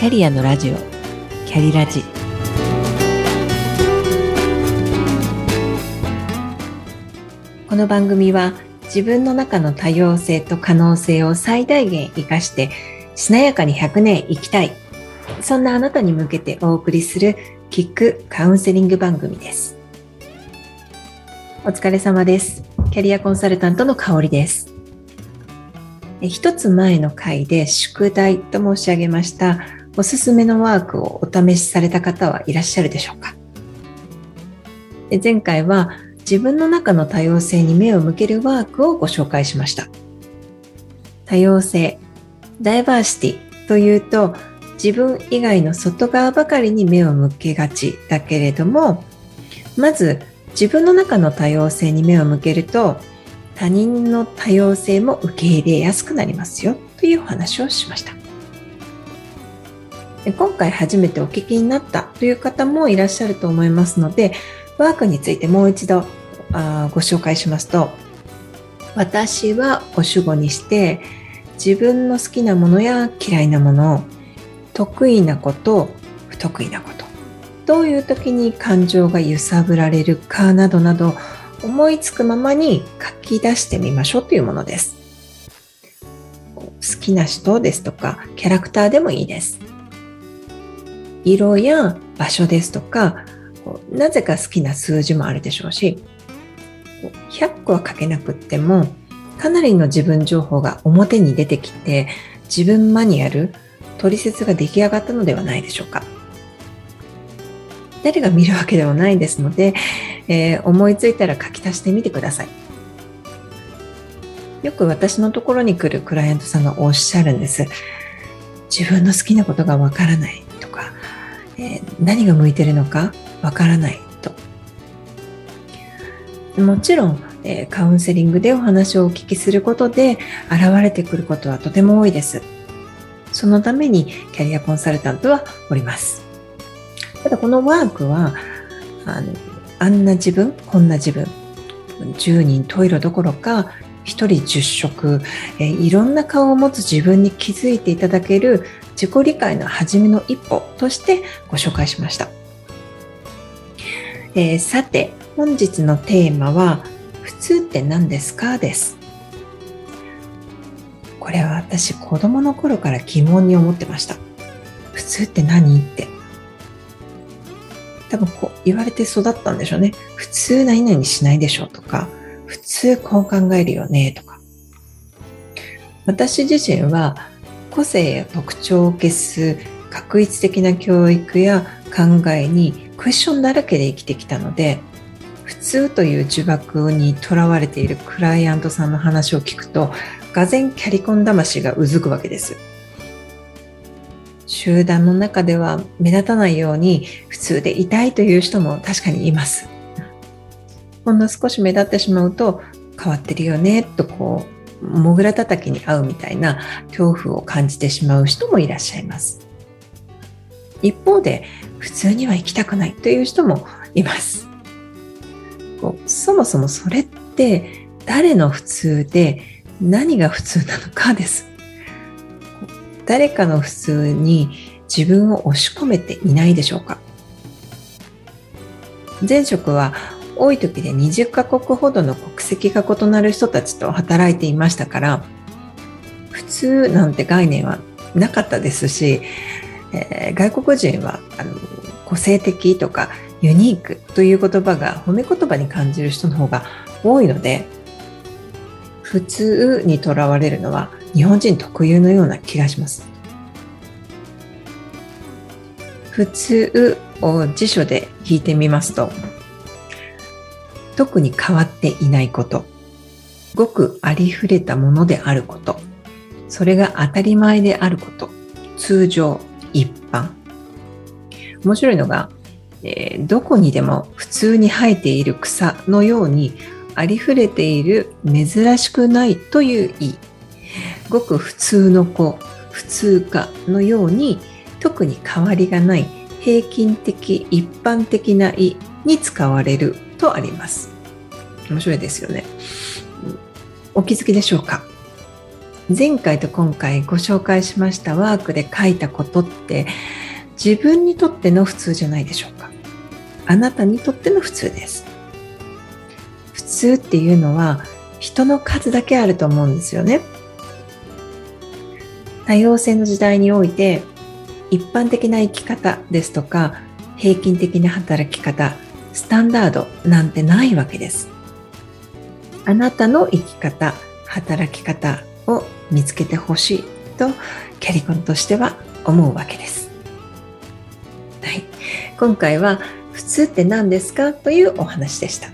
キャリアのラジオ。キャリラジ。この番組は自分の中の多様性と可能性を最大限生かしてしなやかに100年生きたい。そんなあなたに向けてお送りするキックカウンセリング番組です。お疲れ様です。キャリアコンサルタントの香りです。一つ前の回で宿題と申し上げましたおすすめのワークをお試しされた方はいらっしゃるでしょうか？前回は自分の中の多様性に目を向けるワークをご紹介しました多様性ダイバーシティというと自分以外の外側ばかりに目を向けがちだけれどもまず自分の中の多様性に目を向けると他人の多様性も受け入れやすくなりますよというお話をしました。今回初めてお聞きになったという方もいらっしゃると思いますので、ワークについてもう一度あご紹介しますと、私はお主語にして自分の好きなものや嫌いなものを、得意なこと、不得意なこと、どういう時に感情が揺さぶられるかなどなど思いつくままに書き出してみましょうというものです。好きな人ですとか、キャラクターでもいいです。色や場所ですとか、なぜか好きな数字もあるでしょうし、100個は書けなくっても、かなりの自分情報が表に出てきて、自分マニュアル、取説が出来上がったのではないでしょうか。誰が見るわけではないですので、えー、思いついたら書き足してみてください。よく私のところに来るクライアントさんがおっしゃるんです。自分の好きなことがわからない、えー、何が向いてるのかわからないと。もちろん、えー、カウンセリングでお話をお聞きすることで現れてくることはとても多いです。そのためにキャリアコンサルタントはおります。ただこのワークは、あの、あんな自分、こんな自分、10人十色どころか、1人10色、えいろんな顔を持つ自分に気づいていただける自己理解の初めの一歩としてご紹介しました。えー、さて、本日のテーマは、普通って何ですか？です。これは私子供の頃から疑問に思ってました。普通って何？って。多分こう言われて育ったんでしょうね。普通何々しないでしょうとか、普通こう考えるよねとか。私自身は個性や特徴を消す確一的な教育や考えにクッションだらけで生きてきたので、普通という呪縛にとらわれているクライアントさんの話を聞くと、がぜキャリコン魂がうずくわけです。集団の中では目立たないように普通でいたいという人も確かにいます。ほんの少し目立ってしまうと変わってるよねとこうもぐらたたきに合うみたいな恐怖を感じてしまう人もいらっしゃいます。一方で普通には生きたくないという人もいます。そもそもそれって誰の普通で何が普通なのかです。誰かの普通に自分を押し込めていないでしょうか前職は多い時で20カ国ほどの国籍が異なる人たちと働いていましたから普通なんて概念はなかったですし、えー、外国人はあの個性的とかユニークという言葉が褒め言葉に感じる人の方が多いので普通にとらわれるのは日本人特有のような気がします。普通を辞書で聞いてみますと、特に変わっていないこと、ごくありふれたものであること、それが当たり前であること、通常、一般。面白いのが、えー、どこにでも普通に生えている草のようにありふれている珍しくないという意。ごく普通の子、普通科のように特に変わりがない平均的一般的な意に使われるとあります。面白いですよね。お気づきでしょうか？前回と今回ご紹介しましたワークで書いたことって自分にとっての普通じゃないでしょうか？あなたにとっての普通です普通っていうのは人の数だけあると思うんですよね多様性の時代において一般的な生き方ですとか平均的な働き方スタンダードなんてないわけですあなたの生き方働き方を見つけてほしいとキャリコンとしては思うわけです。はい、今回は普通って何ですかというお話でした。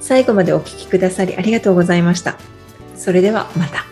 最後までお聴きくださりありがとうございました。それではまた。